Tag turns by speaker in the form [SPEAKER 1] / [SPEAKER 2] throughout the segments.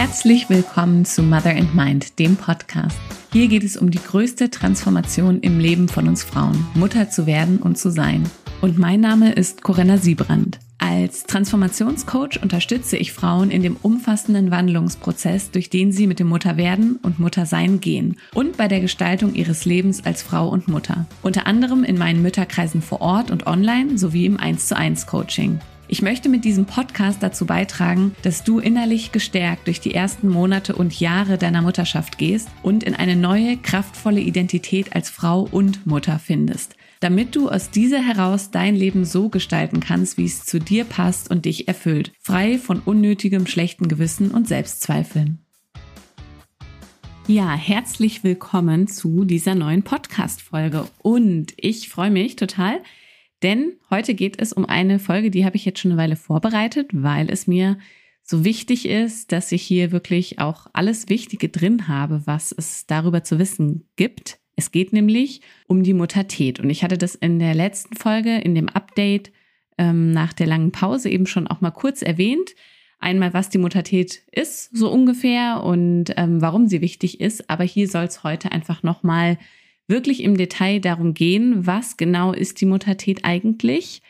[SPEAKER 1] Herzlich willkommen zu Mother and Mind, dem Podcast. Hier geht es um die größte Transformation im Leben von uns Frauen, Mutter zu werden und zu sein. Und mein Name ist Corinna Siebrand. Als Transformationscoach unterstütze ich Frauen in dem umfassenden Wandlungsprozess, durch den sie mit dem Mutterwerden und Muttersein gehen und bei der Gestaltung ihres Lebens als Frau und Mutter. Unter anderem in meinen Mütterkreisen vor Ort und online sowie im 1 zu 1 Coaching. Ich möchte mit diesem Podcast dazu beitragen, dass du innerlich gestärkt durch die ersten Monate und Jahre deiner Mutterschaft gehst und in eine neue, kraftvolle Identität als Frau und Mutter findest, damit du aus dieser heraus dein Leben so gestalten kannst, wie es zu dir passt und dich erfüllt, frei von unnötigem schlechten Gewissen und Selbstzweifeln. Ja, herzlich willkommen zu dieser neuen Podcast-Folge und ich freue mich total, denn heute geht es um eine Folge, die habe ich jetzt schon eine Weile vorbereitet, weil es mir so wichtig ist, dass ich hier wirklich auch alles Wichtige drin habe, was es darüber zu wissen gibt. Es geht nämlich um die Muttertät. Und ich hatte das in der letzten Folge, in dem Update ähm, nach der langen Pause eben schon auch mal kurz erwähnt. Einmal, was die Muttertät ist, so ungefähr, und ähm, warum sie wichtig ist. Aber hier soll es heute einfach nochmal wirklich im Detail darum gehen, was genau ist die Muttertät eigentlich?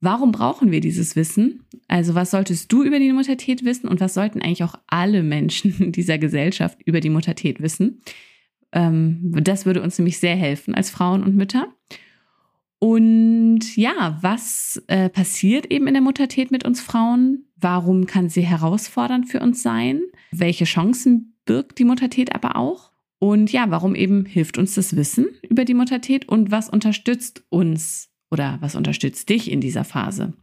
[SPEAKER 1] Warum brauchen wir dieses Wissen? Also was solltest du über die Muttertät wissen und was sollten eigentlich auch alle Menschen dieser Gesellschaft über die Muttertät wissen? Ähm, das würde uns nämlich sehr helfen als Frauen und Mütter. Und ja, was äh, passiert eben in der Muttertät mit uns Frauen? Warum kann sie herausfordernd für uns sein? Welche Chancen birgt die Muttertät aber auch? Und ja, warum eben hilft uns das Wissen über die Muttertät und was unterstützt uns oder was unterstützt dich in dieser Phase?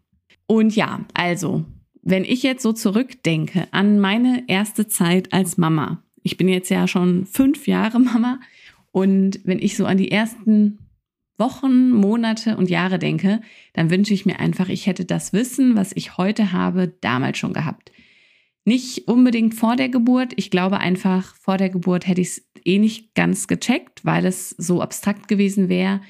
[SPEAKER 1] Und ja, also, wenn ich jetzt so zurückdenke an meine erste Zeit als Mama, ich bin jetzt ja schon fünf Jahre Mama und wenn ich so an die ersten Wochen, Monate und Jahre denke, dann wünsche ich mir einfach, ich hätte das Wissen, was ich heute habe, damals schon gehabt. Nicht unbedingt vor der Geburt. Ich glaube einfach, vor der Geburt hätte ich es eh nicht ganz gecheckt, weil es so abstrakt gewesen wäre.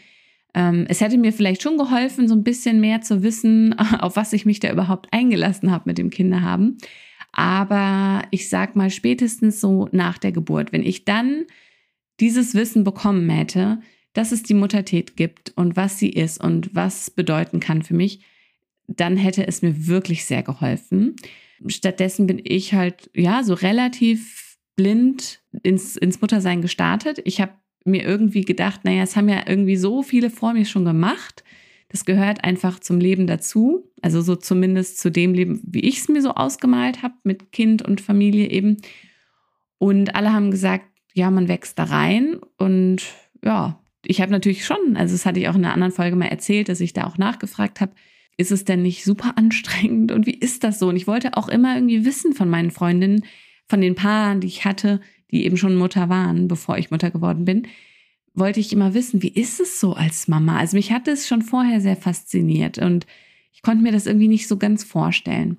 [SPEAKER 1] Ähm, es hätte mir vielleicht schon geholfen, so ein bisschen mehr zu wissen, auf was ich mich da überhaupt eingelassen habe mit dem Kinderhaben. Aber ich sag mal spätestens so nach der Geburt, wenn ich dann dieses Wissen bekommen hätte, dass es die Muttertät gibt und was sie ist und was bedeuten kann für mich, dann hätte es mir wirklich sehr geholfen. Stattdessen bin ich halt, ja, so relativ blind ins, ins Muttersein gestartet. Ich habe mir irgendwie gedacht, naja, es haben ja irgendwie so viele vor mir schon gemacht. Das gehört einfach zum Leben dazu. Also so zumindest zu dem Leben, wie ich es mir so ausgemalt habe, mit Kind und Familie eben. Und alle haben gesagt, ja, man wächst da rein. Und ja, ich habe natürlich schon, also das hatte ich auch in einer anderen Folge mal erzählt, dass ich da auch nachgefragt habe, ist es denn nicht super anstrengend und wie ist das so? Und ich wollte auch immer irgendwie wissen von meinen Freundinnen, von den Paaren, die ich hatte, die eben schon Mutter waren, bevor ich Mutter geworden bin, wollte ich immer wissen, wie ist es so als Mama? Also mich hatte es schon vorher sehr fasziniert und ich konnte mir das irgendwie nicht so ganz vorstellen.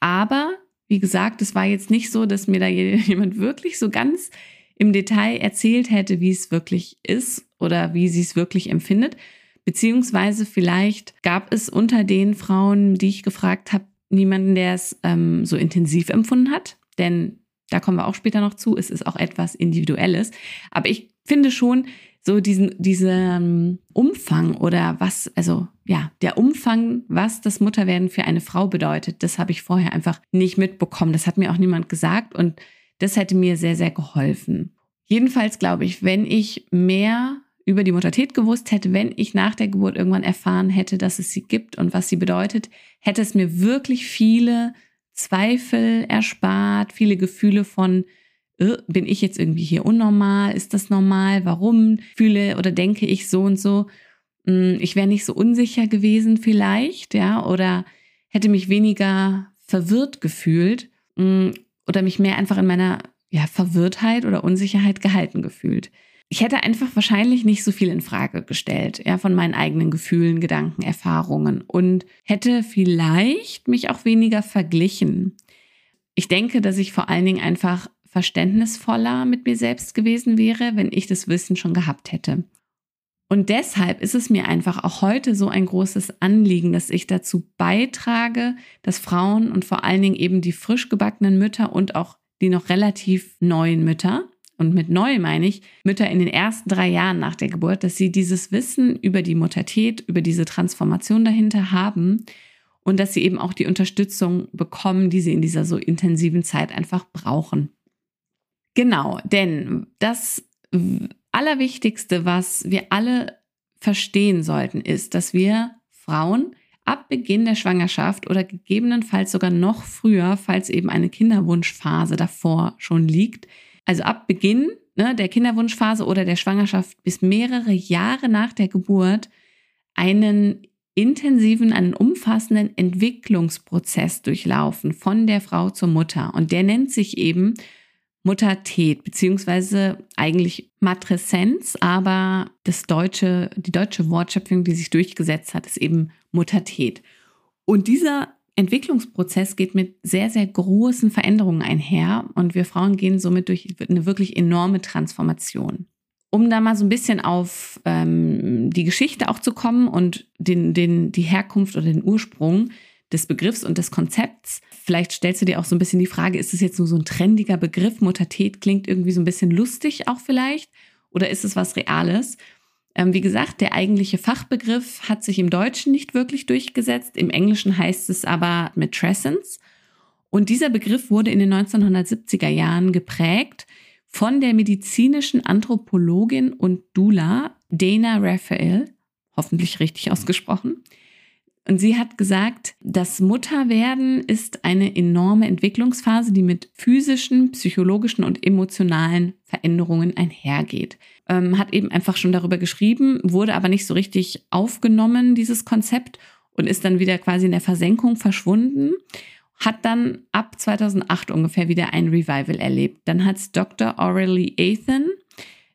[SPEAKER 1] Aber wie gesagt, es war jetzt nicht so, dass mir da jemand wirklich so ganz im Detail erzählt hätte, wie es wirklich ist oder wie sie es wirklich empfindet, Beziehungsweise vielleicht gab es unter den Frauen, die ich gefragt habe, niemanden, der es ähm, so intensiv empfunden hat. Denn da kommen wir auch später noch zu, es ist auch etwas Individuelles. Aber ich finde schon, so diesen, diesen Umfang oder was, also ja, der Umfang, was das Mutterwerden für eine Frau bedeutet, das habe ich vorher einfach nicht mitbekommen. Das hat mir auch niemand gesagt und das hätte mir sehr, sehr geholfen. Jedenfalls glaube ich, wenn ich mehr über die Muttertät gewusst hätte, wenn ich nach der Geburt irgendwann erfahren hätte, dass es sie gibt und was sie bedeutet, hätte es mir wirklich viele Zweifel erspart, viele Gefühle von, äh, bin ich jetzt irgendwie hier unnormal? Ist das normal? Warum fühle oder denke ich so und so? Hm, ich wäre nicht so unsicher gewesen vielleicht, ja, oder hätte mich weniger verwirrt gefühlt hm, oder mich mehr einfach in meiner ja, Verwirrtheit oder Unsicherheit gehalten gefühlt ich hätte einfach wahrscheinlich nicht so viel in Frage gestellt, ja, von meinen eigenen Gefühlen, Gedanken, Erfahrungen und hätte vielleicht mich auch weniger verglichen. Ich denke, dass ich vor allen Dingen einfach verständnisvoller mit mir selbst gewesen wäre, wenn ich das Wissen schon gehabt hätte. Und deshalb ist es mir einfach auch heute so ein großes Anliegen, dass ich dazu beitrage, dass Frauen und vor allen Dingen eben die frisch gebackenen Mütter und auch die noch relativ neuen Mütter, und mit neu meine ich Mütter in den ersten drei Jahren nach der Geburt, dass sie dieses Wissen über die Muttertät, über diese Transformation dahinter haben und dass sie eben auch die Unterstützung bekommen, die sie in dieser so intensiven Zeit einfach brauchen. Genau, denn das Allerwichtigste, was wir alle verstehen sollten, ist, dass wir Frauen ab Beginn der Schwangerschaft oder gegebenenfalls sogar noch früher, falls eben eine Kinderwunschphase davor schon liegt, also ab Beginn ne, der Kinderwunschphase oder der Schwangerschaft bis mehrere Jahre nach der Geburt, einen intensiven, einen umfassenden Entwicklungsprozess durchlaufen von der Frau zur Mutter. Und der nennt sich eben Muttertät, beziehungsweise eigentlich Matreszenz, aber das deutsche, die deutsche Wortschöpfung, die sich durchgesetzt hat, ist eben Muttertät. Und dieser Entwicklungsprozess geht mit sehr, sehr großen Veränderungen einher und wir Frauen gehen somit durch eine wirklich enorme Transformation. Um da mal so ein bisschen auf ähm, die Geschichte auch zu kommen und den, den, die Herkunft oder den Ursprung des Begriffs und des Konzepts. Vielleicht stellst du dir auch so ein bisschen die Frage, ist es jetzt nur so ein trendiger Begriff? Muttertät klingt irgendwie so ein bisschen lustig auch vielleicht oder ist es was Reales? Ähm, wie gesagt, der eigentliche Fachbegriff hat sich im Deutschen nicht wirklich durchgesetzt. Im Englischen heißt es aber Matrescence. Und dieser Begriff wurde in den 1970er Jahren geprägt von der medizinischen Anthropologin und Dula Dana Raphael, hoffentlich richtig ausgesprochen. Und sie hat gesagt, das Mutterwerden ist eine enorme Entwicklungsphase, die mit physischen, psychologischen und emotionalen Veränderungen einhergeht. Ähm, hat eben einfach schon darüber geschrieben, wurde aber nicht so richtig aufgenommen, dieses Konzept, und ist dann wieder quasi in der Versenkung verschwunden. Hat dann ab 2008 ungefähr wieder ein Revival erlebt. Dann hat es Dr. Aurelie Athan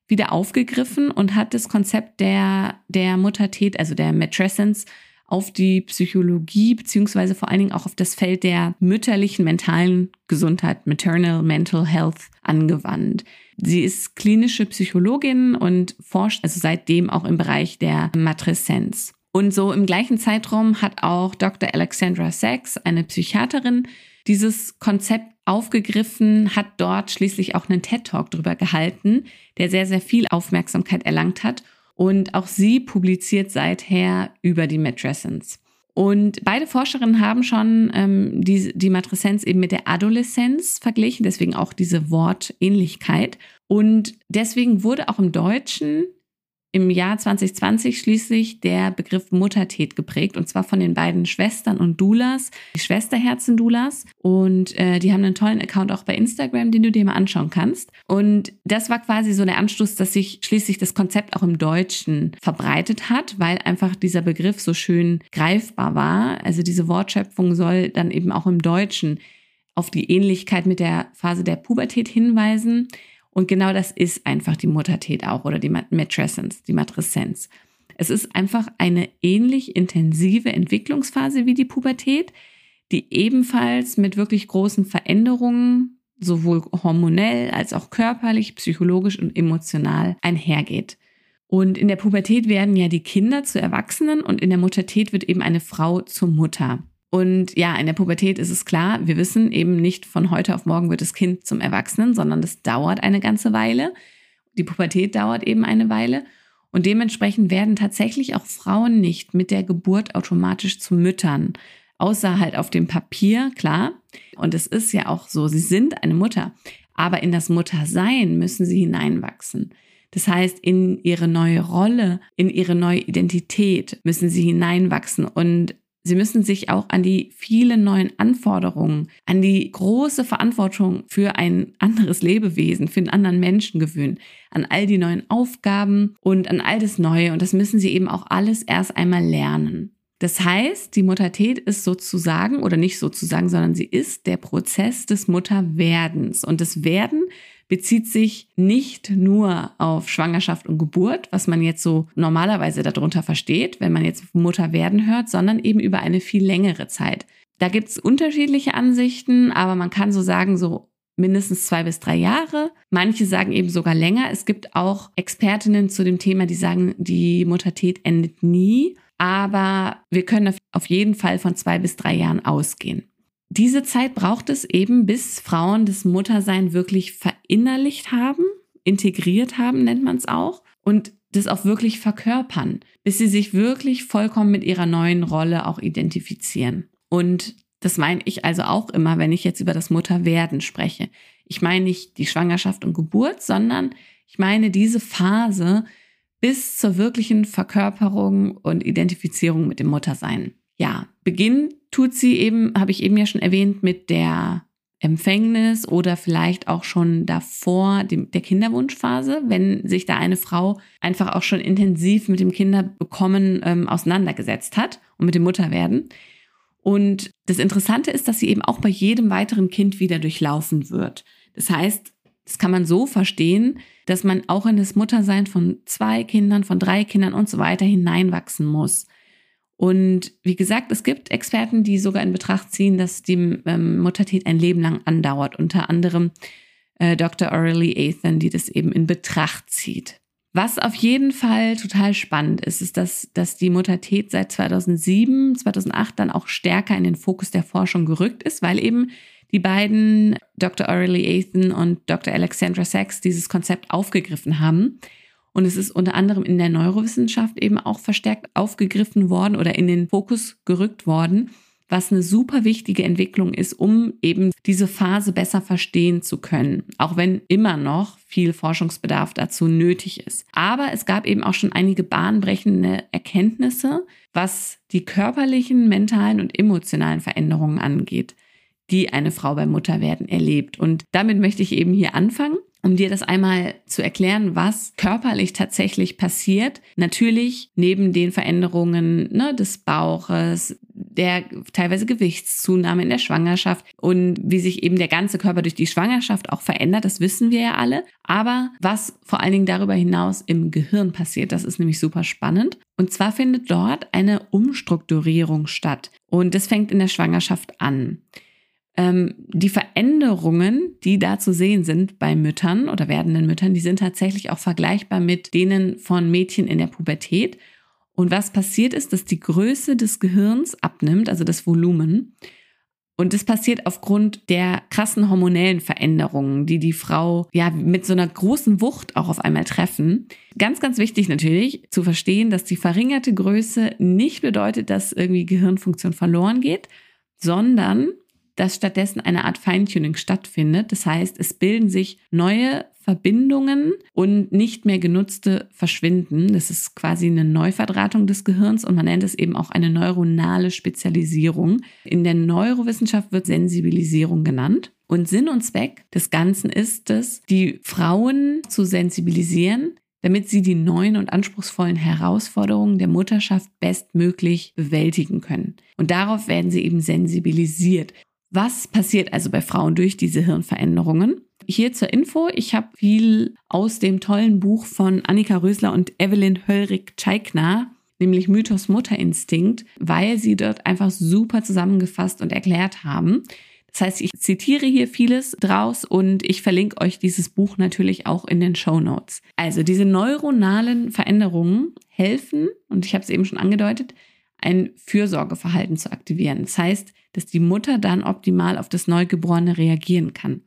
[SPEAKER 1] wieder aufgegriffen und hat das Konzept der, der Muttertät, also der Matrescence, auf die Psychologie beziehungsweise vor allen Dingen auch auf das Feld der mütterlichen mentalen Gesundheit, Maternal Mental Health, angewandt. Sie ist klinische Psychologin und forscht also seitdem auch im Bereich der Matreszenz. Und so im gleichen Zeitraum hat auch Dr. Alexandra Sachs, eine Psychiaterin, dieses Konzept aufgegriffen, hat dort schließlich auch einen TED-Talk drüber gehalten, der sehr, sehr viel Aufmerksamkeit erlangt hat und auch sie publiziert seither über die Matrescence. Und beide Forscherinnen haben schon ähm, die, die Matreszenz eben mit der Adoleszenz verglichen, deswegen auch diese Wortähnlichkeit. Und deswegen wurde auch im Deutschen im Jahr 2020 schließlich der Begriff Muttertät geprägt und zwar von den beiden Schwestern und Dulas, die Schwesterherzen Dulas und äh, die haben einen tollen Account auch bei Instagram, den du dir mal anschauen kannst und das war quasi so der Anstoß, dass sich schließlich das Konzept auch im Deutschen verbreitet hat, weil einfach dieser Begriff so schön greifbar war. Also diese Wortschöpfung soll dann eben auch im Deutschen auf die Ähnlichkeit mit der Phase der Pubertät hinweisen. Und genau das ist einfach die Muttertät auch oder die Matrescence, die Matreszenz. Es ist einfach eine ähnlich intensive Entwicklungsphase wie die Pubertät, die ebenfalls mit wirklich großen Veränderungen sowohl hormonell als auch körperlich, psychologisch und emotional einhergeht. Und in der Pubertät werden ja die Kinder zu Erwachsenen und in der Muttertät wird eben eine Frau zur Mutter. Und ja, in der Pubertät ist es klar, wir wissen eben nicht von heute auf morgen wird das Kind zum Erwachsenen, sondern das dauert eine ganze Weile. Die Pubertät dauert eben eine Weile. Und dementsprechend werden tatsächlich auch Frauen nicht mit der Geburt automatisch zu Müttern. Außer halt auf dem Papier, klar. Und es ist ja auch so, sie sind eine Mutter. Aber in das Muttersein müssen sie hineinwachsen. Das heißt, in ihre neue Rolle, in ihre neue Identität müssen sie hineinwachsen. Und Sie müssen sich auch an die vielen neuen Anforderungen, an die große Verantwortung für ein anderes Lebewesen, für einen anderen Menschen gewöhnen, an all die neuen Aufgaben und an all das Neue. Und das müssen Sie eben auch alles erst einmal lernen. Das heißt, die Muttertät ist sozusagen, oder nicht sozusagen, sondern sie ist der Prozess des Mutterwerdens. Und das Werden bezieht sich nicht nur auf Schwangerschaft und Geburt, was man jetzt so normalerweise darunter versteht, wenn man jetzt Mutter werden hört, sondern eben über eine viel längere Zeit. Da gibt es unterschiedliche Ansichten, aber man kann so sagen, so mindestens zwei bis drei Jahre. Manche sagen eben sogar länger. Es gibt auch Expertinnen zu dem Thema, die sagen, die Muttertät endet nie. Aber wir können auf jeden Fall von zwei bis drei Jahren ausgehen. Diese Zeit braucht es eben, bis Frauen das Muttersein wirklich verinnerlicht haben, integriert haben, nennt man es auch, und das auch wirklich verkörpern, bis sie sich wirklich vollkommen mit ihrer neuen Rolle auch identifizieren. Und das meine ich also auch immer, wenn ich jetzt über das Mutterwerden spreche. Ich meine nicht die Schwangerschaft und Geburt, sondern ich meine diese Phase bis zur wirklichen Verkörperung und Identifizierung mit dem Muttersein. Ja, Beginn tut sie eben, habe ich eben ja schon erwähnt, mit der Empfängnis oder vielleicht auch schon davor dem, der Kinderwunschphase, wenn sich da eine Frau einfach auch schon intensiv mit dem Kinderbekommen ähm, auseinandergesetzt hat und mit dem Mutterwerden. Und das Interessante ist, dass sie eben auch bei jedem weiteren Kind wieder durchlaufen wird. Das heißt, das kann man so verstehen, dass man auch in das Muttersein von zwei Kindern, von drei Kindern und so weiter hineinwachsen muss. Und wie gesagt, es gibt Experten, die sogar in Betracht ziehen, dass die ähm, Muttertät ein Leben lang andauert. Unter anderem äh, Dr. Aurelie Athan, die das eben in Betracht zieht. Was auf jeden Fall total spannend ist, ist, dass, dass die Muttertät seit 2007, 2008 dann auch stärker in den Fokus der Forschung gerückt ist, weil eben die beiden, Dr. Aurelie Athan und Dr. Alexandra Sachs, dieses Konzept aufgegriffen haben. Und es ist unter anderem in der Neurowissenschaft eben auch verstärkt aufgegriffen worden oder in den Fokus gerückt worden was eine super wichtige Entwicklung ist, um eben diese Phase besser verstehen zu können, auch wenn immer noch viel Forschungsbedarf dazu nötig ist. Aber es gab eben auch schon einige bahnbrechende Erkenntnisse, was die körperlichen, mentalen und emotionalen Veränderungen angeht, die eine Frau beim Mutterwerden erlebt. Und damit möchte ich eben hier anfangen um dir das einmal zu erklären, was körperlich tatsächlich passiert. Natürlich neben den Veränderungen ne, des Bauches, der teilweise Gewichtszunahme in der Schwangerschaft und wie sich eben der ganze Körper durch die Schwangerschaft auch verändert, das wissen wir ja alle. Aber was vor allen Dingen darüber hinaus im Gehirn passiert, das ist nämlich super spannend. Und zwar findet dort eine Umstrukturierung statt. Und das fängt in der Schwangerschaft an ähm, die Veränderungen, die da zu sehen sind bei Müttern oder werdenden Müttern, die sind tatsächlich auch vergleichbar mit denen von Mädchen in der Pubertät. Und was passiert ist, dass die Größe des Gehirns abnimmt, also das Volumen. Und das passiert aufgrund der krassen hormonellen Veränderungen, die die Frau ja mit so einer großen Wucht auch auf einmal treffen. Ganz, ganz wichtig natürlich zu verstehen, dass die verringerte Größe nicht bedeutet, dass irgendwie Gehirnfunktion verloren geht, sondern dass stattdessen eine Art Feintuning stattfindet. Das heißt, es bilden sich neue Verbindungen und nicht mehr genutzte verschwinden. Das ist quasi eine Neuverdrahtung des Gehirns und man nennt es eben auch eine neuronale Spezialisierung. In der Neurowissenschaft wird Sensibilisierung genannt. Und Sinn und Zweck des Ganzen ist es, die Frauen zu sensibilisieren, damit sie die neuen und anspruchsvollen Herausforderungen der Mutterschaft bestmöglich bewältigen können. Und darauf werden sie eben sensibilisiert. Was passiert also bei Frauen durch diese Hirnveränderungen? Hier zur Info, ich habe viel aus dem tollen Buch von Annika Rösler und Evelyn Höllrig-Tscheikner, nämlich Mythos Mutterinstinkt, weil sie dort einfach super zusammengefasst und erklärt haben. Das heißt, ich zitiere hier vieles draus und ich verlinke euch dieses Buch natürlich auch in den Show Notes. Also diese neuronalen Veränderungen helfen, und ich habe es eben schon angedeutet, ein Fürsorgeverhalten zu aktivieren. Das heißt, dass die Mutter dann optimal auf das Neugeborene reagieren kann.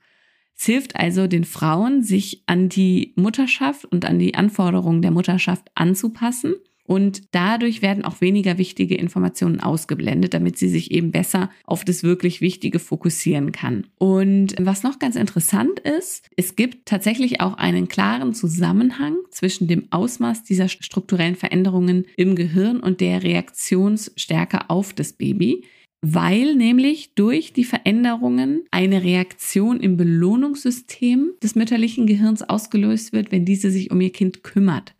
[SPEAKER 1] Es hilft also den Frauen, sich an die Mutterschaft und an die Anforderungen der Mutterschaft anzupassen. Und dadurch werden auch weniger wichtige Informationen ausgeblendet, damit sie sich eben besser auf das wirklich Wichtige fokussieren kann. Und was noch ganz interessant ist, es gibt tatsächlich auch einen klaren Zusammenhang zwischen dem Ausmaß dieser strukturellen Veränderungen im Gehirn und der Reaktionsstärke auf das Baby weil nämlich durch die Veränderungen eine Reaktion im Belohnungssystem des mütterlichen Gehirns ausgelöst wird, wenn diese sich um ihr Kind kümmert.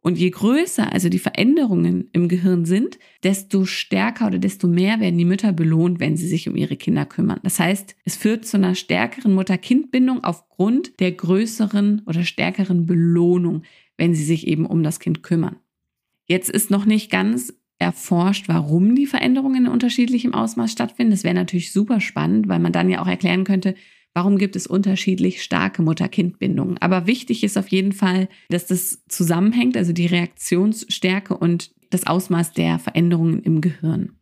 [SPEAKER 1] Und je größer also die Veränderungen im Gehirn sind, desto stärker oder desto mehr werden die Mütter belohnt, wenn sie sich um ihre Kinder kümmern. Das heißt, es führt zu einer stärkeren Mutter-Kind-Bindung aufgrund der größeren oder stärkeren Belohnung, wenn sie sich eben um das Kind kümmern. Jetzt ist noch nicht ganz erforscht, warum die Veränderungen in unterschiedlichem Ausmaß stattfinden. Das wäre natürlich super spannend, weil man dann ja auch erklären könnte, warum gibt es unterschiedlich starke Mutter-Kind-Bindungen. Aber wichtig ist auf jeden Fall, dass das zusammenhängt, also die Reaktionsstärke und das Ausmaß der Veränderungen im Gehirn.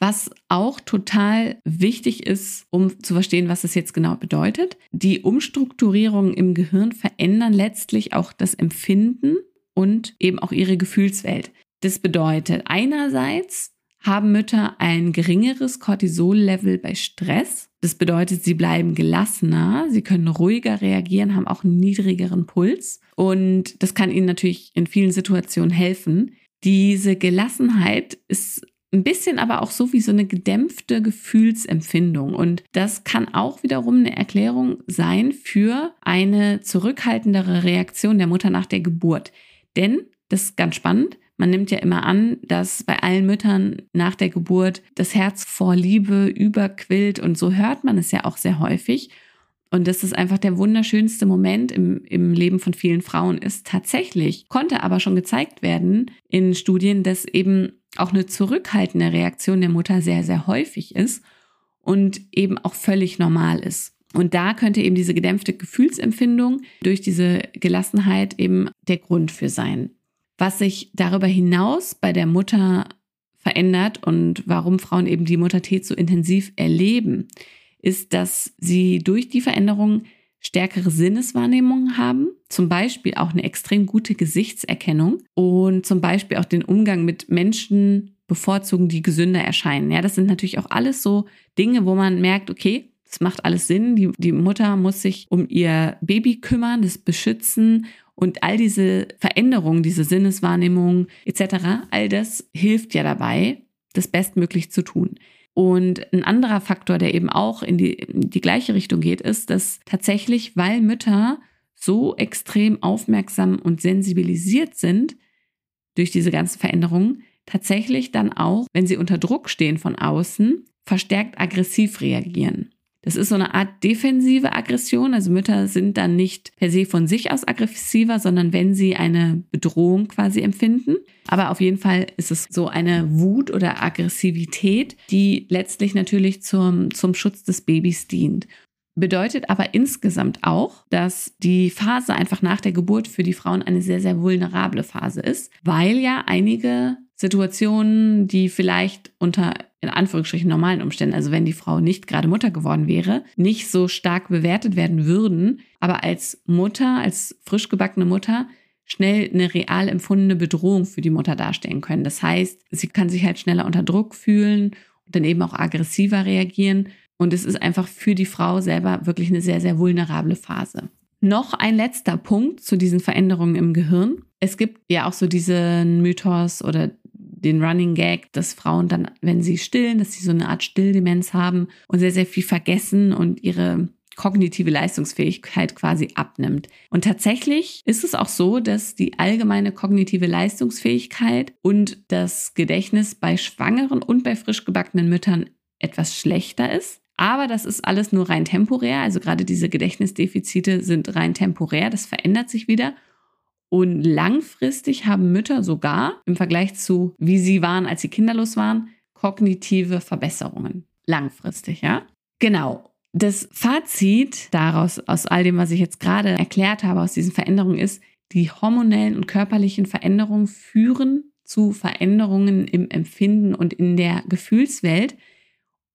[SPEAKER 1] Was auch total wichtig ist, um zu verstehen, was es jetzt genau bedeutet. Die Umstrukturierungen im Gehirn verändern letztlich auch das Empfinden und eben auch ihre Gefühlswelt. Das bedeutet, einerseits haben Mütter ein geringeres Cortisol-Level bei Stress. Das bedeutet, sie bleiben gelassener, sie können ruhiger reagieren, haben auch einen niedrigeren Puls. Und das kann ihnen natürlich in vielen Situationen helfen. Diese Gelassenheit ist ein bisschen aber auch so wie so eine gedämpfte Gefühlsempfindung. Und das kann auch wiederum eine Erklärung sein für eine zurückhaltendere Reaktion der Mutter nach der Geburt. Denn, das ist ganz spannend, man nimmt ja immer an, dass bei allen Müttern nach der Geburt das Herz vor Liebe überquillt und so hört man es ja auch sehr häufig. Und das ist einfach der wunderschönste Moment im, im Leben von vielen Frauen ist. Tatsächlich konnte aber schon gezeigt werden in Studien, dass eben auch eine zurückhaltende Reaktion der Mutter sehr, sehr häufig ist und eben auch völlig normal ist. Und da könnte eben diese gedämpfte Gefühlsempfindung durch diese Gelassenheit eben der Grund für sein. Was sich darüber hinaus bei der Mutter verändert und warum Frauen eben die Muttertät so intensiv erleben, ist, dass sie durch die Veränderung stärkere Sinneswahrnehmungen haben, zum Beispiel auch eine extrem gute Gesichtserkennung und zum Beispiel auch den Umgang mit Menschen bevorzugen, die gesünder erscheinen. Ja, das sind natürlich auch alles so Dinge, wo man merkt, okay, das macht alles Sinn. Die, die Mutter muss sich um ihr Baby kümmern, das beschützen und all diese Veränderungen, diese Sinneswahrnehmung etc., all das hilft ja dabei, das bestmöglich zu tun. Und ein anderer Faktor, der eben auch in die, in die gleiche Richtung geht, ist, dass tatsächlich, weil Mütter so extrem aufmerksam und sensibilisiert sind durch diese ganzen Veränderungen, tatsächlich dann auch, wenn sie unter Druck stehen von außen, verstärkt aggressiv reagieren. Das ist so eine Art defensive Aggression. Also Mütter sind dann nicht per se von sich aus aggressiver, sondern wenn sie eine Bedrohung quasi empfinden. Aber auf jeden Fall ist es so eine Wut oder Aggressivität, die letztlich natürlich zum, zum Schutz des Babys dient. Bedeutet aber insgesamt auch, dass die Phase einfach nach der Geburt für die Frauen eine sehr, sehr vulnerable Phase ist, weil ja einige Situationen, die vielleicht unter in Anführungsstrichen normalen Umständen, also wenn die Frau nicht gerade Mutter geworden wäre, nicht so stark bewertet werden würden, aber als Mutter, als frisch gebackene Mutter schnell eine real empfundene Bedrohung für die Mutter darstellen können. Das heißt, sie kann sich halt schneller unter Druck fühlen und dann eben auch aggressiver reagieren. Und es ist einfach für die Frau selber wirklich eine sehr, sehr vulnerable Phase. Noch ein letzter Punkt zu diesen Veränderungen im Gehirn. Es gibt ja auch so diesen Mythos oder den Running Gag, dass Frauen dann, wenn sie stillen, dass sie so eine Art Stilldemenz haben und sehr, sehr viel vergessen und ihre kognitive Leistungsfähigkeit quasi abnimmt. Und tatsächlich ist es auch so, dass die allgemeine kognitive Leistungsfähigkeit und das Gedächtnis bei schwangeren und bei frisch gebackenen Müttern etwas schlechter ist. Aber das ist alles nur rein temporär. Also gerade diese Gedächtnisdefizite sind rein temporär. Das verändert sich wieder. Und langfristig haben Mütter sogar im Vergleich zu, wie sie waren, als sie kinderlos waren, kognitive Verbesserungen. Langfristig, ja? Genau. Das Fazit daraus, aus all dem, was ich jetzt gerade erklärt habe, aus diesen Veränderungen ist, die hormonellen und körperlichen Veränderungen führen zu Veränderungen im Empfinden und in der Gefühlswelt.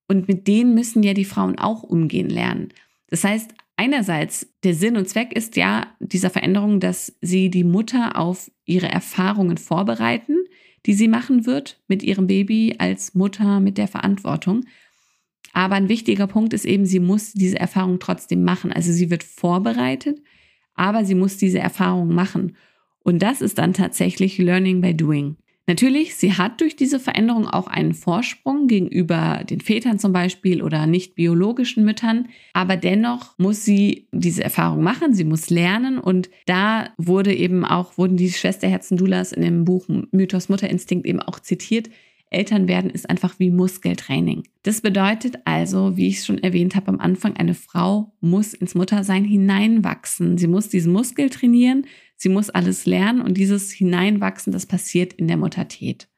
[SPEAKER 1] Und mit denen müssen ja die Frauen auch umgehen lernen. Das heißt, einerseits der Sinn und Zweck ist ja dieser Veränderung, dass sie die Mutter auf ihre Erfahrungen vorbereiten, die sie machen wird mit ihrem Baby als Mutter mit der Verantwortung. Aber ein wichtiger Punkt ist eben, sie muss diese Erfahrung trotzdem machen. Also sie wird vorbereitet, aber sie muss diese Erfahrung machen. Und das ist dann tatsächlich Learning by Doing. Natürlich, sie hat durch diese Veränderung auch einen Vorsprung gegenüber den Vätern zum Beispiel oder nicht biologischen Müttern, aber dennoch muss sie diese Erfahrung machen, sie muss lernen und da wurde eben auch, wurden die Schwesterherzen Dulas in dem Buch Mythos Mutterinstinkt eben auch zitiert. Eltern werden ist einfach wie Muskeltraining. Das bedeutet also, wie ich es schon erwähnt habe am Anfang, eine Frau muss ins Muttersein hineinwachsen. Sie muss diesen Muskel trainieren, Sie muss alles lernen und dieses Hineinwachsen, das passiert in der Muttertät.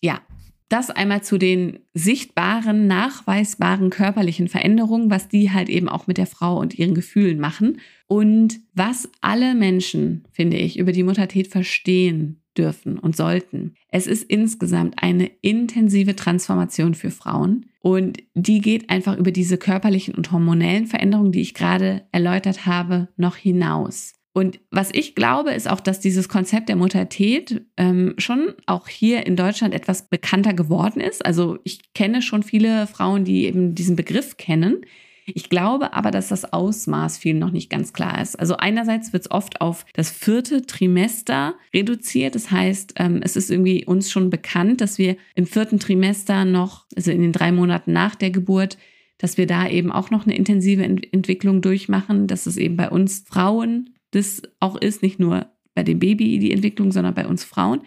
[SPEAKER 1] Ja, das einmal zu den sichtbaren, nachweisbaren körperlichen Veränderungen, was die halt eben auch mit der Frau und ihren Gefühlen machen. Und was alle Menschen, finde ich, über die Muttertät verstehen dürfen und sollten. Es ist insgesamt eine intensive Transformation für Frauen und die geht einfach über diese körperlichen und hormonellen Veränderungen, die ich gerade erläutert habe, noch hinaus. Und was ich glaube, ist auch, dass dieses Konzept der Muttertät ähm, schon auch hier in Deutschland etwas bekannter geworden ist. Also ich kenne schon viele Frauen, die eben diesen Begriff kennen. Ich glaube aber, dass das Ausmaß vielen noch nicht ganz klar ist. Also einerseits wird es oft auf das vierte Trimester reduziert. Das heißt, ähm, es ist irgendwie uns schon bekannt, dass wir im vierten Trimester noch, also in den drei Monaten nach der Geburt, dass wir da eben auch noch eine intensive Ent Entwicklung durchmachen, dass es eben bei uns Frauen das auch ist, nicht nur bei dem Baby die Entwicklung, sondern bei uns Frauen.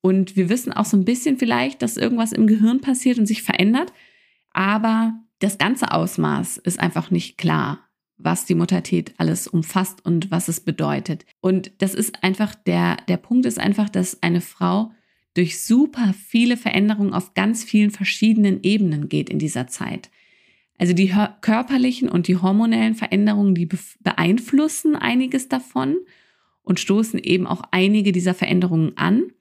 [SPEAKER 1] Und wir wissen auch so ein bisschen vielleicht, dass irgendwas im Gehirn passiert und sich verändert. Aber das ganze Ausmaß ist einfach nicht klar, was die Muttertät alles umfasst und was es bedeutet. Und das ist einfach der, der Punkt ist einfach, dass eine Frau durch super viele Veränderungen auf ganz vielen verschiedenen Ebenen geht in dieser Zeit. Also die körperlichen und die hormonellen Veränderungen, die beeinflussen einiges davon und stoßen eben auch einige dieser Veränderungen an.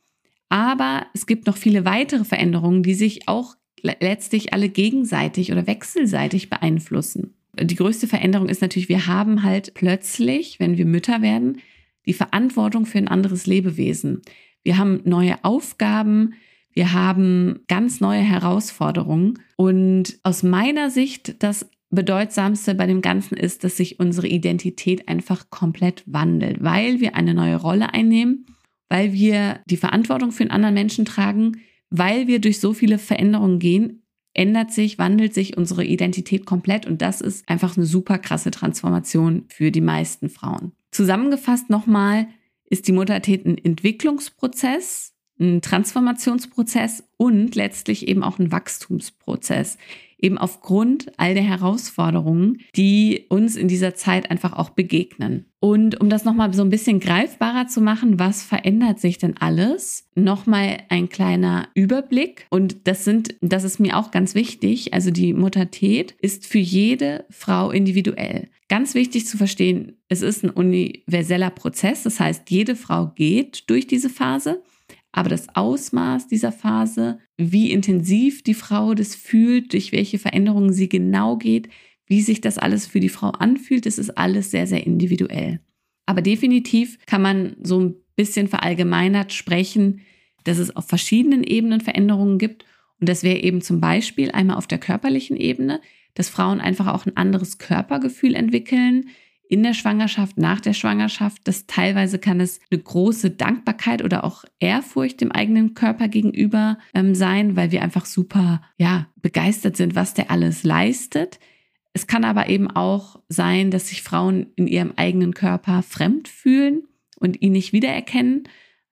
[SPEAKER 1] Aber es gibt noch viele weitere Veränderungen, die sich auch letztlich alle gegenseitig oder wechselseitig beeinflussen. Die größte Veränderung ist natürlich, wir haben halt plötzlich, wenn wir Mütter werden, die Verantwortung für ein anderes Lebewesen. Wir haben neue Aufgaben, wir haben ganz neue Herausforderungen. Und aus meiner Sicht, das Bedeutsamste bei dem Ganzen ist, dass sich unsere Identität einfach komplett wandelt, weil wir eine neue Rolle einnehmen, weil wir die Verantwortung für einen anderen Menschen tragen, weil wir durch so viele Veränderungen gehen, ändert sich, wandelt sich unsere Identität komplett und das ist einfach eine super krasse Transformation für die meisten Frauen. Zusammengefasst nochmal, ist die Muttertät ein Entwicklungsprozess, ein Transformationsprozess und letztlich eben auch ein Wachstumsprozess eben aufgrund all der Herausforderungen, die uns in dieser Zeit einfach auch begegnen. Und um das nochmal so ein bisschen greifbarer zu machen, was verändert sich denn alles? Nochmal ein kleiner Überblick. Und das sind, das ist mir auch ganz wichtig. Also die Muttertät ist für jede Frau individuell. Ganz wichtig zu verstehen, es ist ein universeller Prozess. Das heißt, jede Frau geht durch diese Phase. Aber das Ausmaß dieser Phase, wie intensiv die Frau das fühlt, durch welche Veränderungen sie genau geht, wie sich das alles für die Frau anfühlt, das ist alles sehr, sehr individuell. Aber definitiv kann man so ein bisschen verallgemeinert sprechen, dass es auf verschiedenen Ebenen Veränderungen gibt. Und das wäre eben zum Beispiel einmal auf der körperlichen Ebene, dass Frauen einfach auch ein anderes Körpergefühl entwickeln, in der Schwangerschaft, nach der Schwangerschaft. Das teilweise kann es eine große Dankbarkeit oder auch Ehrfurcht dem eigenen Körper gegenüber ähm, sein, weil wir einfach super, ja, begeistert sind, was der alles leistet. Es kann aber eben auch sein, dass sich Frauen in ihrem eigenen Körper fremd fühlen und ihn nicht wiedererkennen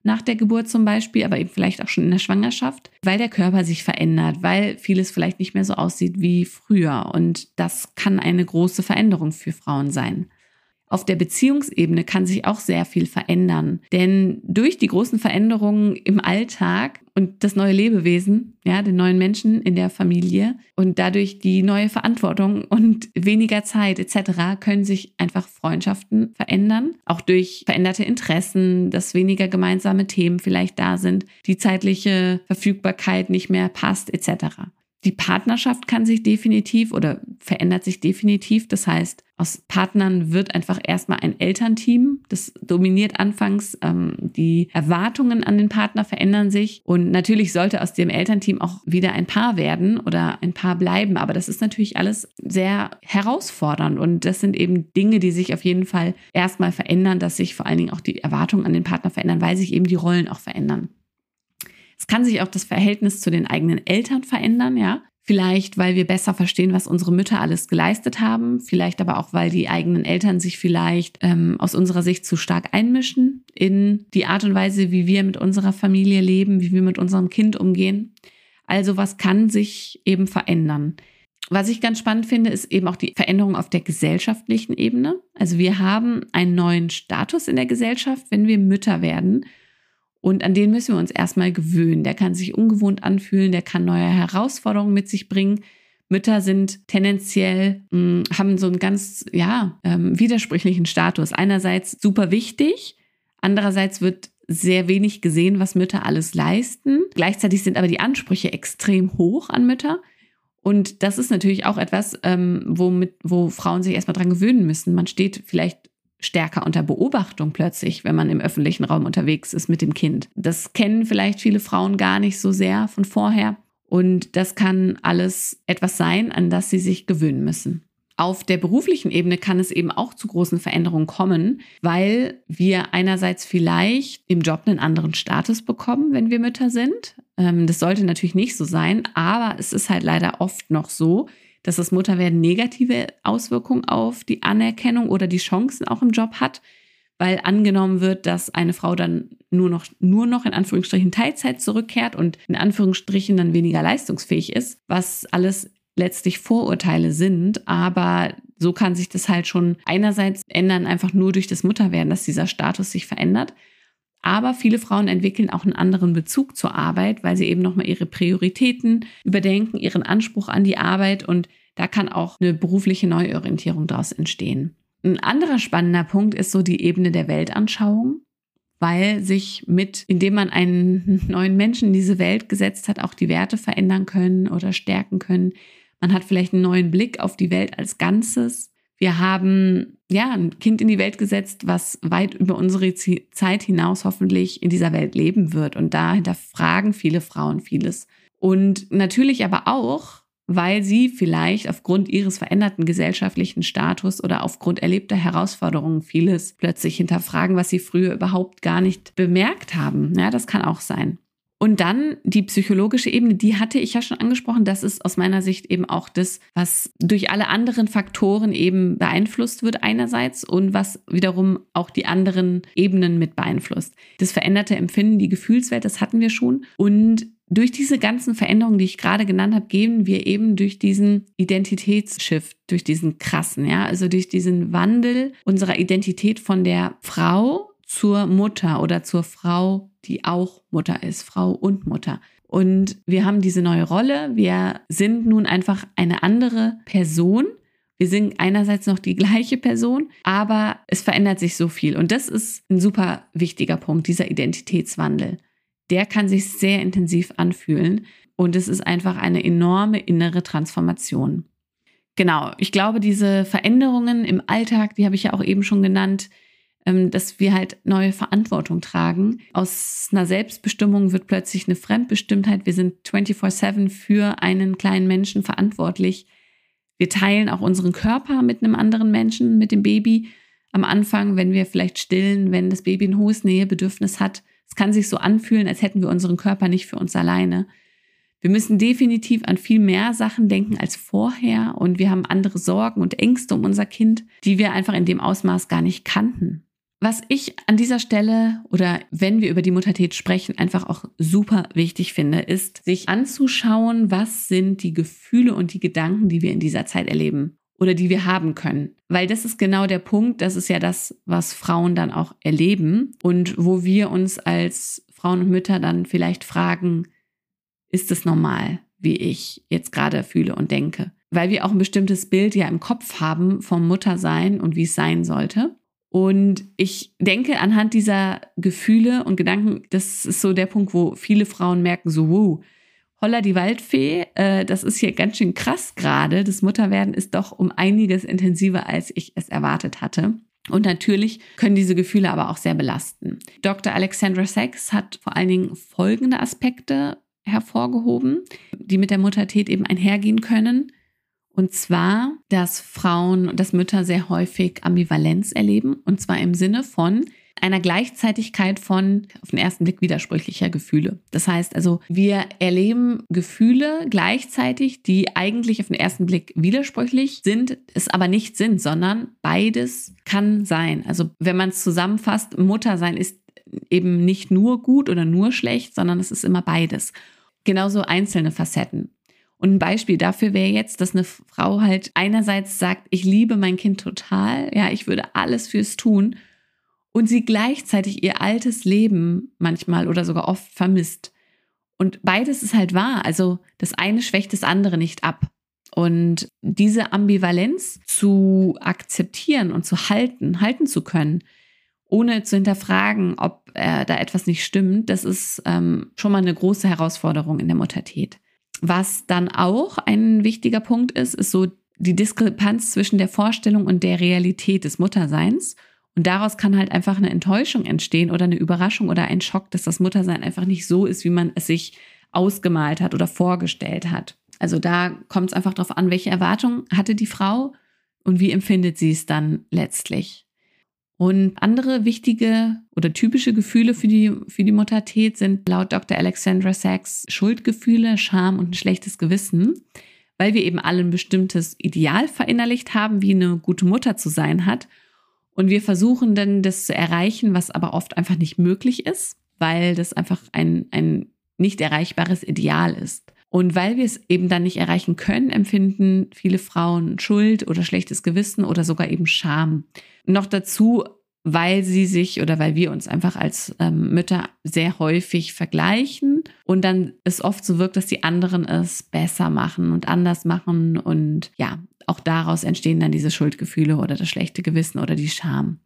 [SPEAKER 1] nach der Geburt zum Beispiel, aber eben vielleicht auch schon in der Schwangerschaft, weil der Körper sich verändert, weil vieles vielleicht nicht mehr so aussieht wie früher. Und das kann eine große Veränderung für Frauen sein. Auf der Beziehungsebene kann sich auch sehr viel verändern. Denn durch die großen Veränderungen im Alltag und das neue Lebewesen, ja, den neuen Menschen in der Familie und dadurch die neue Verantwortung und weniger Zeit etc. können sich einfach Freundschaften verändern. Auch durch veränderte Interessen, dass weniger gemeinsame Themen vielleicht da sind, die zeitliche Verfügbarkeit nicht mehr passt etc. Die Partnerschaft kann sich definitiv oder verändert sich definitiv. Das heißt, aus Partnern wird einfach erstmal ein Elternteam. Das dominiert anfangs. Ähm, die Erwartungen an den Partner verändern sich. Und natürlich sollte aus dem Elternteam auch wieder ein Paar werden oder ein Paar bleiben. Aber das ist natürlich alles sehr herausfordernd. Und das sind eben Dinge, die sich auf jeden Fall erstmal verändern, dass sich vor allen Dingen auch die Erwartungen an den Partner verändern, weil sich eben die Rollen auch verändern. Es kann sich auch das Verhältnis zu den eigenen Eltern verändern, ja. Vielleicht, weil wir besser verstehen, was unsere Mütter alles geleistet haben. Vielleicht aber auch, weil die eigenen Eltern sich vielleicht ähm, aus unserer Sicht zu stark einmischen in die Art und Weise, wie wir mit unserer Familie leben, wie wir mit unserem Kind umgehen. Also was kann sich eben verändern? Was ich ganz spannend finde, ist eben auch die Veränderung auf der gesellschaftlichen Ebene. Also wir haben einen neuen Status in der Gesellschaft, wenn wir Mütter werden. Und an den müssen wir uns erstmal gewöhnen. Der kann sich ungewohnt anfühlen, der kann neue Herausforderungen mit sich bringen. Mütter sind tendenziell, mh, hm, haben so einen ganz, ja, ähm, widersprüchlichen Status. Einerseits super wichtig, andererseits wird sehr wenig gesehen, was Mütter alles leisten. Gleichzeitig sind aber die Ansprüche extrem hoch an Mütter. Und das ist natürlich auch etwas, ähm, womit, wo Frauen sich erstmal dran gewöhnen müssen. Man steht vielleicht stärker unter Beobachtung plötzlich, wenn man im öffentlichen Raum unterwegs ist mit dem Kind. Das kennen vielleicht viele Frauen gar nicht so sehr von vorher. Und das kann alles etwas sein, an das sie sich gewöhnen müssen. Auf der beruflichen Ebene kann es eben auch zu großen Veränderungen kommen, weil wir einerseits vielleicht im Job einen anderen Status bekommen, wenn wir Mütter sind. Ähm, das sollte natürlich nicht so sein, aber es ist halt leider oft noch so, dass das Mutterwerden negative Auswirkungen auf die Anerkennung oder die Chancen auch im Job hat, weil angenommen wird, dass eine Frau dann nur noch, nur noch in Anführungsstrichen Teilzeit zurückkehrt und in Anführungsstrichen dann weniger leistungsfähig ist, was alles letztlich Vorurteile sind, aber so kann sich das halt schon einerseits ändern, einfach nur durch das Mutterwerden, dass dieser Status sich verändert. Aber viele Frauen entwickeln auch einen anderen Bezug zur Arbeit, weil sie eben nochmal ihre Prioritäten überdenken, ihren Anspruch an die Arbeit und da kann auch eine berufliche Neuorientierung daraus entstehen. Ein anderer spannender Punkt ist so die Ebene der Weltanschauung, weil sich mit, indem man einen neuen Menschen in diese Welt gesetzt hat, auch die Werte verändern können oder stärken können. Man hat vielleicht einen neuen Blick auf die Welt als Ganzes. Wir haben ja ein Kind in die Welt gesetzt, was weit über unsere Zeit hinaus hoffentlich in dieser Welt leben wird. Und dahinter fragen viele Frauen vieles. Und natürlich aber auch, weil sie vielleicht aufgrund ihres veränderten gesellschaftlichen Status oder aufgrund erlebter Herausforderungen vieles plötzlich hinterfragen, was sie früher überhaupt gar nicht bemerkt haben. Ja, das kann auch sein. Und dann die psychologische Ebene, die hatte ich ja schon angesprochen. Das ist aus meiner Sicht eben auch das, was durch alle anderen Faktoren eben beeinflusst wird einerseits und was wiederum auch die anderen Ebenen mit beeinflusst. Das veränderte Empfinden, die Gefühlswelt, das hatten wir schon. Und durch diese ganzen Veränderungen, die ich gerade genannt habe, gehen wir eben durch diesen Identitätsshift, durch diesen krassen, ja, also durch diesen Wandel unserer Identität von der Frau zur Mutter oder zur Frau, die auch Mutter ist, Frau und Mutter. Und wir haben diese neue Rolle. Wir sind nun einfach eine andere Person. Wir sind einerseits noch die gleiche Person, aber es verändert sich so viel. Und das ist ein super wichtiger Punkt, dieser Identitätswandel. Der kann sich sehr intensiv anfühlen und es ist einfach eine enorme innere Transformation. Genau, ich glaube, diese Veränderungen im Alltag, die habe ich ja auch eben schon genannt, dass wir halt neue Verantwortung tragen. Aus einer Selbstbestimmung wird plötzlich eine Fremdbestimmtheit. Wir sind 24/7 für einen kleinen Menschen verantwortlich. Wir teilen auch unseren Körper mit einem anderen Menschen, mit dem Baby. Am Anfang, wenn wir vielleicht stillen, wenn das Baby ein hohes Nähebedürfnis hat, es kann sich so anfühlen, als hätten wir unseren Körper nicht für uns alleine. Wir müssen definitiv an viel mehr Sachen denken als vorher und wir haben andere Sorgen und Ängste um unser Kind, die wir einfach in dem Ausmaß gar nicht kannten. Was ich an dieser Stelle oder wenn wir über die Muttertät sprechen, einfach auch super wichtig finde, ist, sich anzuschauen, was sind die Gefühle und die Gedanken, die wir in dieser Zeit erleben oder die wir haben können. Weil das ist genau der Punkt, das ist ja das, was Frauen dann auch erleben und wo wir uns als Frauen und Mütter dann vielleicht fragen, ist es normal, wie ich jetzt gerade fühle und denke? Weil wir auch ein bestimmtes Bild ja im Kopf haben vom Muttersein und wie es sein sollte. Und ich denke, anhand dieser Gefühle und Gedanken, das ist so der Punkt, wo viele Frauen merken, so, wow, holla die Waldfee, äh, das ist hier ganz schön krass gerade. Das Mutterwerden ist doch um einiges intensiver, als ich es erwartet hatte. Und natürlich können diese Gefühle aber auch sehr belasten. Dr. Alexandra Sachs hat vor allen Dingen folgende Aspekte hervorgehoben, die mit der Muttertät eben einhergehen können. Und zwar, dass Frauen, und dass Mütter sehr häufig Ambivalenz erleben. Und zwar im Sinne von einer Gleichzeitigkeit von auf den ersten Blick widersprüchlicher Gefühle. Das heißt also, wir erleben Gefühle gleichzeitig, die eigentlich auf den ersten Blick widersprüchlich sind, es aber nicht sind, sondern beides kann sein. Also wenn man es zusammenfasst, Mutter sein ist eben nicht nur gut oder nur schlecht, sondern es ist immer beides. Genauso einzelne Facetten. Und ein Beispiel dafür wäre jetzt, dass eine Frau halt einerseits sagt, ich liebe mein Kind total, ja, ich würde alles fürs tun und sie gleichzeitig ihr altes Leben manchmal oder sogar oft vermisst. Und beides ist halt wahr. Also das eine schwächt das andere nicht ab. Und diese Ambivalenz zu akzeptieren und zu halten, halten zu können, ohne zu hinterfragen, ob äh, da etwas nicht stimmt, das ist ähm, schon mal eine große Herausforderung in der Muttertät. Was dann auch ein wichtiger Punkt ist, ist so die Diskrepanz zwischen der Vorstellung und der Realität des Mutterseins. Und daraus kann halt einfach eine Enttäuschung entstehen oder eine Überraschung oder ein Schock, dass das Muttersein einfach nicht so ist, wie man es sich ausgemalt hat oder vorgestellt hat. Also da kommt es einfach darauf an, welche Erwartungen hatte die Frau und wie empfindet sie es dann letztlich. Und andere wichtige oder typische Gefühle für die, für die Muttertät sind laut Dr. Alexandra Sachs Schuldgefühle, Scham und ein schlechtes Gewissen, weil wir eben alle ein bestimmtes Ideal verinnerlicht haben, wie eine gute Mutter zu sein hat. Und wir versuchen dann das zu erreichen, was aber oft einfach nicht möglich ist, weil das einfach ein, ein nicht erreichbares Ideal ist. Und weil wir es eben dann nicht erreichen können, empfinden viele Frauen Schuld oder schlechtes Gewissen oder sogar eben Scham. Noch dazu, weil sie sich oder weil wir uns einfach als ähm, Mütter sehr häufig vergleichen und dann es oft so wirkt, dass die anderen es besser machen und anders machen und ja, auch daraus entstehen dann diese Schuldgefühle oder das schlechte Gewissen oder die Scham.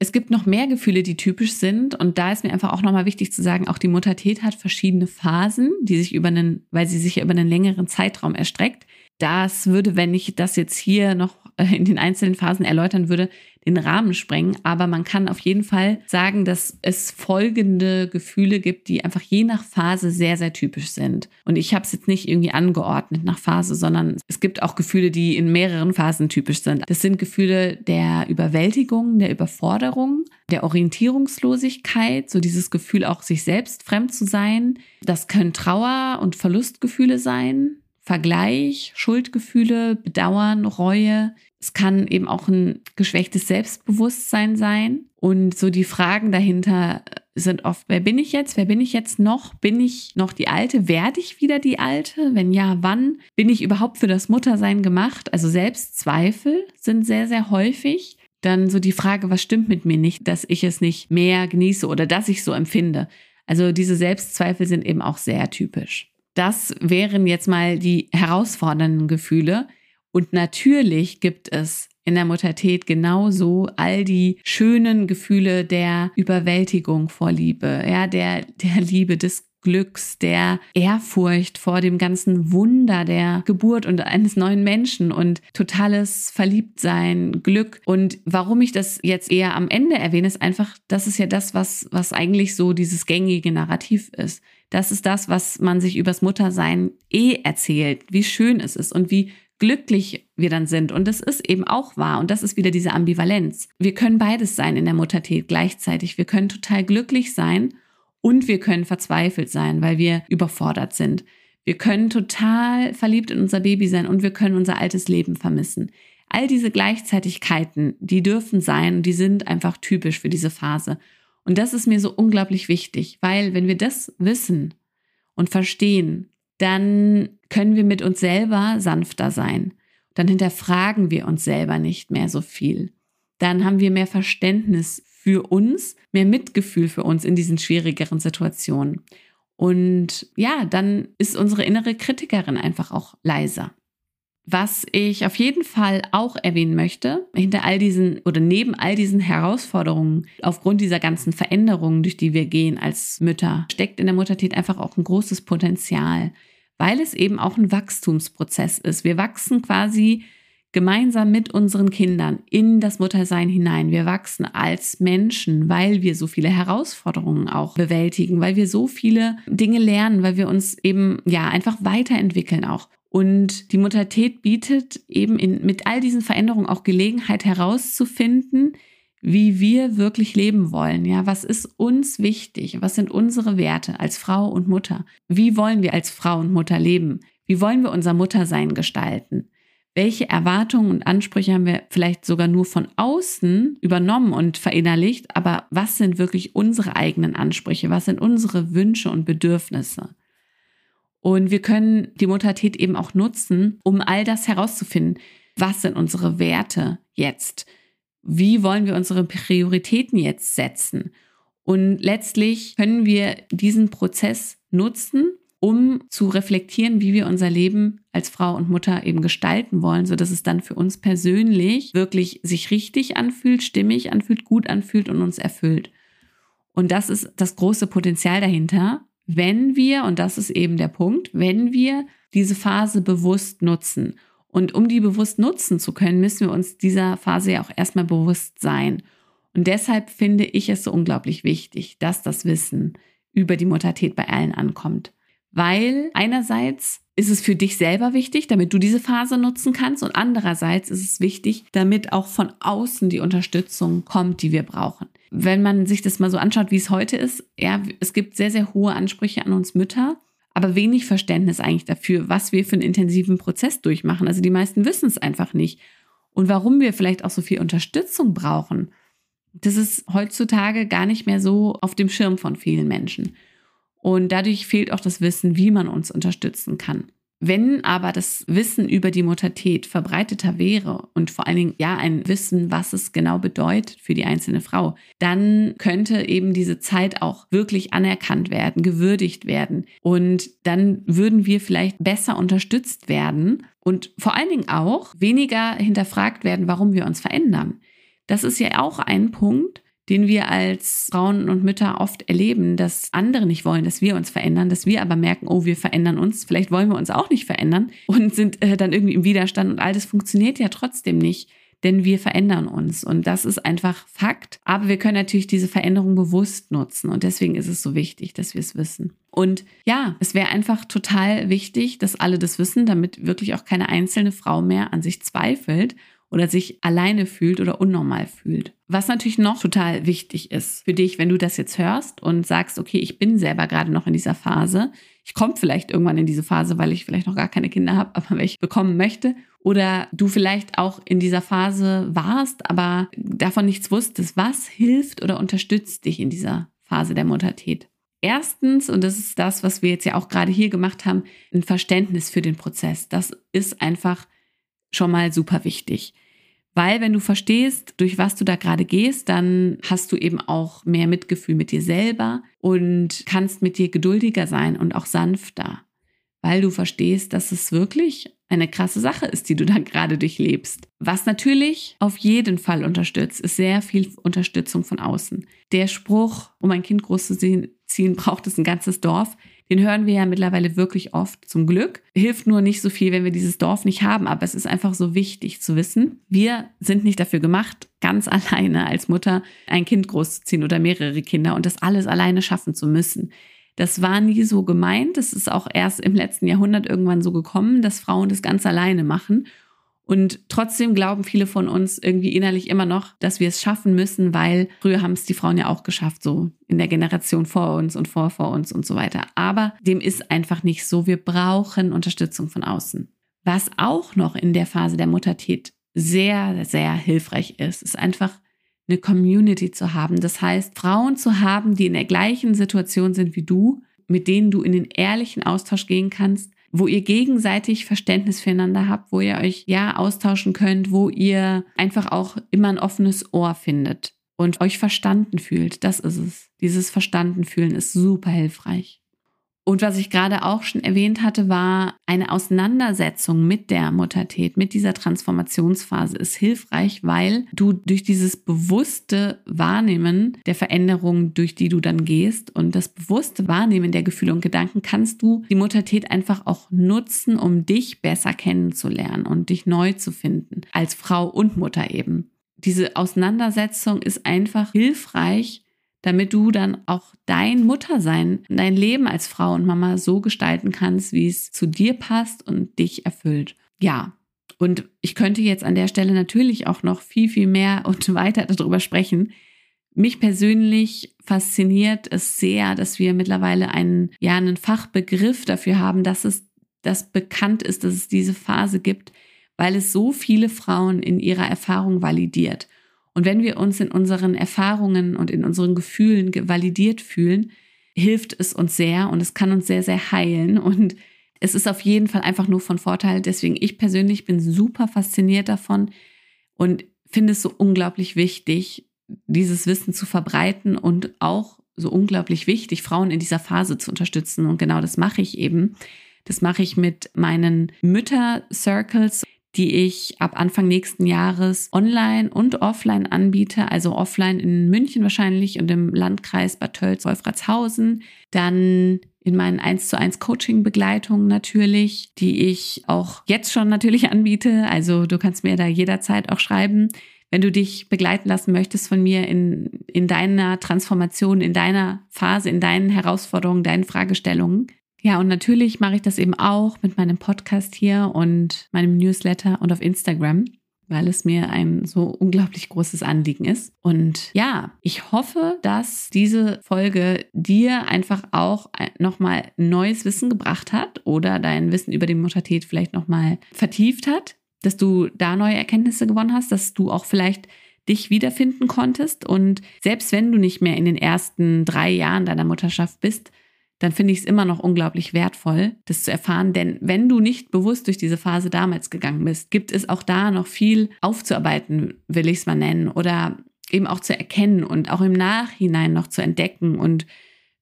[SPEAKER 1] Es gibt noch mehr Gefühle, die typisch sind. Und da ist mir einfach auch nochmal wichtig zu sagen, auch die Muttertät hat verschiedene Phasen, die sich über einen, weil sie sich über einen längeren Zeitraum erstreckt. Das würde, wenn ich das jetzt hier noch in den einzelnen Phasen erläutern würde, den Rahmen sprengen. Aber man kann auf jeden Fall sagen, dass es folgende Gefühle gibt, die einfach je nach Phase sehr, sehr typisch sind. Und ich habe es jetzt nicht irgendwie angeordnet nach Phase, sondern es gibt auch Gefühle, die in mehreren Phasen typisch sind. Das sind Gefühle der Überwältigung, der Überforderung, der Orientierungslosigkeit, so dieses Gefühl auch sich selbst fremd zu sein. Das können Trauer und Verlustgefühle sein. Vergleich, Schuldgefühle, Bedauern, Reue, es kann eben auch ein geschwächtes Selbstbewusstsein sein. Und so die Fragen dahinter sind oft, wer bin ich jetzt? Wer bin ich jetzt noch? Bin ich noch die Alte? Werde ich wieder die Alte? Wenn ja, wann? Bin ich überhaupt für das Muttersein gemacht? Also Selbstzweifel sind sehr, sehr häufig. Dann so die Frage, was stimmt mit mir nicht, dass ich es nicht mehr genieße oder dass ich so empfinde. Also diese Selbstzweifel sind eben auch sehr typisch. Das wären jetzt mal die herausfordernden Gefühle. Und natürlich gibt es in der Muttertät genauso all die schönen Gefühle der Überwältigung vor Liebe, ja, der, der Liebe des Glücks, der Ehrfurcht vor dem ganzen Wunder der Geburt und eines neuen Menschen und totales Verliebtsein, Glück. Und warum ich das jetzt eher am Ende erwähne, ist einfach, das ist ja das, was, was eigentlich so dieses gängige Narrativ ist. Das ist das, was man sich übers Muttersein eh erzählt, wie schön es ist und wie glücklich wir dann sind. Und das ist eben auch wahr. Und das ist wieder diese Ambivalenz. Wir können beides sein in der Muttertät gleichzeitig. Wir können total glücklich sein und wir können verzweifelt sein, weil wir überfordert sind. Wir können total verliebt in unser Baby sein und wir können unser altes Leben vermissen. All diese Gleichzeitigkeiten, die dürfen sein, die sind einfach typisch für diese Phase. Und das ist mir so unglaublich wichtig, weil wenn wir das wissen und verstehen, dann können wir mit uns selber sanfter sein. Dann hinterfragen wir uns selber nicht mehr so viel. Dann haben wir mehr Verständnis für uns, mehr Mitgefühl für uns in diesen schwierigeren Situationen. Und ja, dann ist unsere innere Kritikerin einfach auch leiser. Was ich auf jeden Fall auch erwähnen möchte, hinter all diesen oder neben all diesen Herausforderungen, aufgrund dieser ganzen Veränderungen, durch die wir gehen als Mütter, steckt in der Muttertät einfach auch ein großes Potenzial weil es eben auch ein Wachstumsprozess ist. Wir wachsen quasi gemeinsam mit unseren Kindern in das Muttersein hinein. Wir wachsen als Menschen, weil wir so viele Herausforderungen auch bewältigen, weil wir so viele Dinge lernen, weil wir uns eben ja einfach weiterentwickeln auch. Und die Muttertät bietet eben in, mit all diesen Veränderungen auch Gelegenheit herauszufinden, wie wir wirklich leben wollen. Ja, was ist uns wichtig? Was sind unsere Werte als Frau und Mutter? Wie wollen wir als Frau und Mutter leben? Wie wollen wir unser Muttersein gestalten? Welche Erwartungen und Ansprüche haben wir vielleicht sogar nur von außen übernommen und verinnerlicht? Aber was sind wirklich unsere eigenen Ansprüche? Was sind unsere Wünsche und Bedürfnisse? Und wir können die Muttertät eben auch nutzen, um all das herauszufinden. Was sind unsere Werte jetzt? Wie wollen wir unsere Prioritäten jetzt setzen? Und letztlich können wir diesen Prozess nutzen, um zu reflektieren, wie wir unser Leben als Frau und Mutter eben gestalten wollen, so dass es dann für uns persönlich wirklich sich richtig anfühlt, stimmig anfühlt, gut anfühlt und uns erfüllt. Und das ist das große Potenzial dahinter, wenn wir, und das ist eben der Punkt, wenn wir diese Phase bewusst nutzen. Und um die bewusst nutzen zu können, müssen wir uns dieser Phase ja auch erstmal bewusst sein. Und deshalb finde ich es so unglaublich wichtig, dass das Wissen über die Muttertät bei allen ankommt. Weil einerseits ist es für dich selber wichtig, damit du diese Phase nutzen kannst und andererseits ist es wichtig, damit auch von außen die Unterstützung kommt, die wir brauchen. Wenn man sich das mal so anschaut, wie es heute ist, ja, es gibt sehr, sehr hohe Ansprüche an uns Mütter, aber wenig Verständnis eigentlich dafür, was wir für einen intensiven Prozess durchmachen. Also die meisten wissen es einfach nicht. Und warum wir vielleicht auch so viel Unterstützung brauchen, das ist heutzutage gar nicht mehr so auf dem Schirm von vielen Menschen. Und dadurch fehlt auch das Wissen, wie man uns unterstützen kann. Wenn aber das Wissen über die Muttertät verbreiteter wäre und vor allen Dingen ja ein Wissen, was es genau bedeutet für die einzelne Frau, dann könnte eben diese Zeit auch wirklich anerkannt werden, gewürdigt werden. Und dann würden wir vielleicht besser unterstützt werden und vor allen Dingen auch weniger hinterfragt werden, warum wir uns verändern. Das ist ja auch ein Punkt, den wir als Frauen und Mütter oft erleben, dass andere nicht wollen, dass wir uns verändern, dass wir aber merken, oh, wir verändern uns, vielleicht wollen wir uns auch nicht verändern und sind äh, dann irgendwie im Widerstand und all das funktioniert ja trotzdem nicht, denn wir verändern uns und das ist einfach Fakt. Aber wir können natürlich diese Veränderung bewusst nutzen und deswegen ist es so wichtig, dass wir es wissen. Und ja, es wäre einfach total wichtig, dass alle das wissen, damit wirklich auch keine einzelne Frau mehr an sich zweifelt oder sich alleine fühlt oder unnormal fühlt. Was natürlich noch total wichtig ist für dich, wenn du das jetzt hörst und sagst, okay, ich bin selber gerade noch in dieser Phase. Ich komme vielleicht irgendwann in diese Phase, weil ich vielleicht noch gar keine Kinder habe, aber welche bekommen möchte. Oder du vielleicht auch in dieser Phase warst, aber davon nichts wusstest. Was hilft oder unterstützt dich in dieser Phase der Muttertät? Erstens, und das ist das, was wir jetzt ja auch gerade hier gemacht haben, ein Verständnis für den Prozess. Das ist einfach schon mal super wichtig. Weil wenn du verstehst, durch was du da gerade gehst, dann hast du eben auch mehr Mitgefühl mit dir selber und kannst mit dir geduldiger sein und auch sanfter. Weil du verstehst, dass es wirklich eine krasse Sache ist, die du da gerade durchlebst. Was natürlich auf jeden Fall unterstützt, ist sehr viel Unterstützung von außen. Der Spruch, um ein Kind groß zu ziehen, braucht es ein ganzes Dorf den hören wir ja mittlerweile wirklich oft, zum Glück. Hilft nur nicht so viel, wenn wir dieses Dorf nicht haben, aber es ist einfach so wichtig zu wissen, wir sind nicht dafür gemacht, ganz alleine als Mutter ein Kind großzuziehen oder mehrere Kinder und das alles alleine schaffen zu müssen. Das war nie so gemeint. Es ist auch erst im letzten Jahrhundert irgendwann so gekommen, dass Frauen das ganz alleine machen. Und trotzdem glauben viele von uns irgendwie innerlich immer noch, dass wir es schaffen müssen, weil früher haben es die Frauen ja auch geschafft, so in der Generation vor uns und vor vor uns und so weiter. Aber dem ist einfach nicht so. Wir brauchen Unterstützung von außen. Was auch noch in der Phase der Muttertät sehr, sehr hilfreich ist, ist einfach eine Community zu haben. Das heißt, Frauen zu haben, die in der gleichen Situation sind wie du, mit denen du in den ehrlichen Austausch gehen kannst, wo ihr gegenseitig Verständnis füreinander habt, wo ihr euch ja austauschen könnt, wo ihr einfach auch immer ein offenes Ohr findet und euch verstanden fühlt. Das ist es. Dieses Verstanden fühlen ist super hilfreich. Und was ich gerade auch schon erwähnt hatte, war eine Auseinandersetzung mit der Muttertät, mit dieser Transformationsphase ist hilfreich, weil du durch dieses bewusste Wahrnehmen der Veränderung, durch die du dann gehst und das bewusste Wahrnehmen der Gefühle und Gedanken kannst du die Muttertät einfach auch nutzen, um dich besser kennenzulernen und dich neu zu finden als Frau und Mutter eben. Diese Auseinandersetzung ist einfach hilfreich, damit du dann auch dein Muttersein, dein Leben als Frau und Mama so gestalten kannst, wie es zu dir passt und dich erfüllt. Ja. Und ich könnte jetzt an der Stelle natürlich auch noch viel, viel mehr und weiter darüber sprechen. Mich persönlich fasziniert es sehr, dass wir mittlerweile einen, ja, einen Fachbegriff dafür haben, dass es das bekannt ist, dass es diese Phase gibt, weil es so viele Frauen in ihrer Erfahrung validiert. Und wenn wir uns in unseren Erfahrungen und in unseren Gefühlen validiert fühlen, hilft es uns sehr und es kann uns sehr, sehr heilen. Und es ist auf jeden Fall einfach nur von Vorteil. Deswegen, ich persönlich bin super fasziniert davon und finde es so unglaublich wichtig, dieses Wissen zu verbreiten und auch so unglaublich wichtig, Frauen in dieser Phase zu unterstützen. Und genau das mache ich eben. Das mache ich mit meinen Mütter-Circles die ich ab Anfang nächsten Jahres online und offline anbiete. Also offline in München wahrscheinlich und im Landkreis Bad Tölz, Wolfratshausen. Dann in meinen 1 zu 1 Coaching Begleitungen natürlich, die ich auch jetzt schon natürlich anbiete. Also du kannst mir da jederzeit auch schreiben, wenn du dich begleiten lassen möchtest von mir in, in deiner Transformation, in deiner Phase, in deinen Herausforderungen, deinen Fragestellungen. Ja, und natürlich mache ich das eben auch mit meinem Podcast hier und meinem Newsletter und auf Instagram, weil es mir ein so unglaublich großes Anliegen ist. Und ja, ich hoffe, dass diese Folge dir einfach auch nochmal neues Wissen gebracht hat oder dein Wissen über die Muttertät vielleicht nochmal vertieft hat, dass du da neue Erkenntnisse gewonnen hast, dass du auch vielleicht dich wiederfinden konntest. Und selbst wenn du nicht mehr in den ersten drei Jahren deiner Mutterschaft bist, dann finde ich es immer noch unglaublich wertvoll, das zu erfahren. Denn wenn du nicht bewusst durch diese Phase damals gegangen bist, gibt es auch da noch viel aufzuarbeiten, will ich es mal nennen, oder eben auch zu erkennen und auch im Nachhinein noch zu entdecken und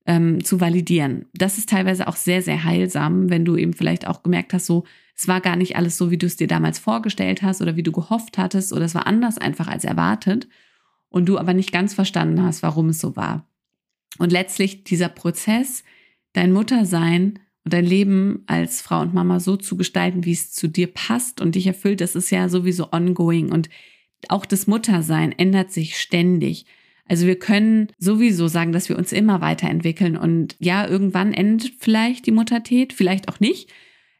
[SPEAKER 1] ähm, zu validieren. Das ist teilweise auch sehr, sehr heilsam, wenn du eben vielleicht auch gemerkt hast, so, es war gar nicht alles so, wie du es dir damals vorgestellt hast oder wie du gehofft hattest oder es war anders einfach als erwartet und du aber nicht ganz verstanden hast, warum es so war. Und letztlich dieser Prozess, dein Muttersein und dein Leben als Frau und Mama so zu gestalten, wie es zu dir passt und dich erfüllt, das ist ja sowieso ongoing. Und auch das Muttersein ändert sich ständig. Also wir können sowieso sagen, dass wir uns immer weiterentwickeln und ja, irgendwann endet vielleicht die Muttertät, vielleicht auch nicht,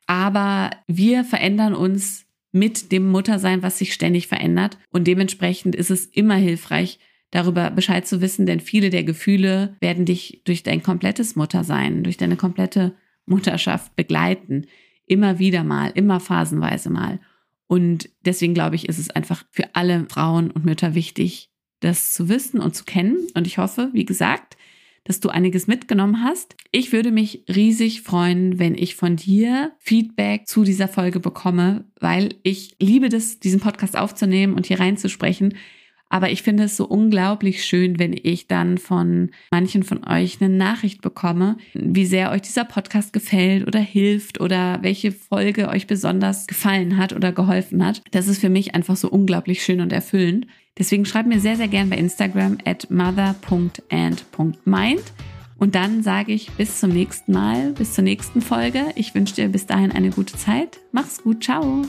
[SPEAKER 1] aber wir verändern uns mit dem Muttersein, was sich ständig verändert. Und dementsprechend ist es immer hilfreich, darüber Bescheid zu wissen, denn viele der Gefühle werden dich durch dein komplettes Muttersein, durch deine komplette Mutterschaft begleiten. Immer wieder mal, immer phasenweise mal. Und deswegen glaube ich, ist es einfach für alle Frauen und Mütter wichtig, das zu wissen und zu kennen. Und ich hoffe, wie gesagt, dass du einiges mitgenommen hast. Ich würde mich riesig freuen, wenn ich von dir Feedback zu dieser Folge bekomme, weil ich liebe das, diesen Podcast aufzunehmen und hier reinzusprechen. Aber ich finde es so unglaublich schön, wenn ich dann von manchen von euch eine Nachricht bekomme, wie sehr euch dieser Podcast gefällt oder hilft oder welche Folge euch besonders gefallen hat oder geholfen hat. Das ist für mich einfach so unglaublich schön und erfüllend. Deswegen schreibt mir sehr, sehr gern bei Instagram at mother.and.mind. Und dann sage ich bis zum nächsten Mal, bis zur nächsten Folge. Ich wünsche dir bis dahin eine gute Zeit. Mach's gut, ciao.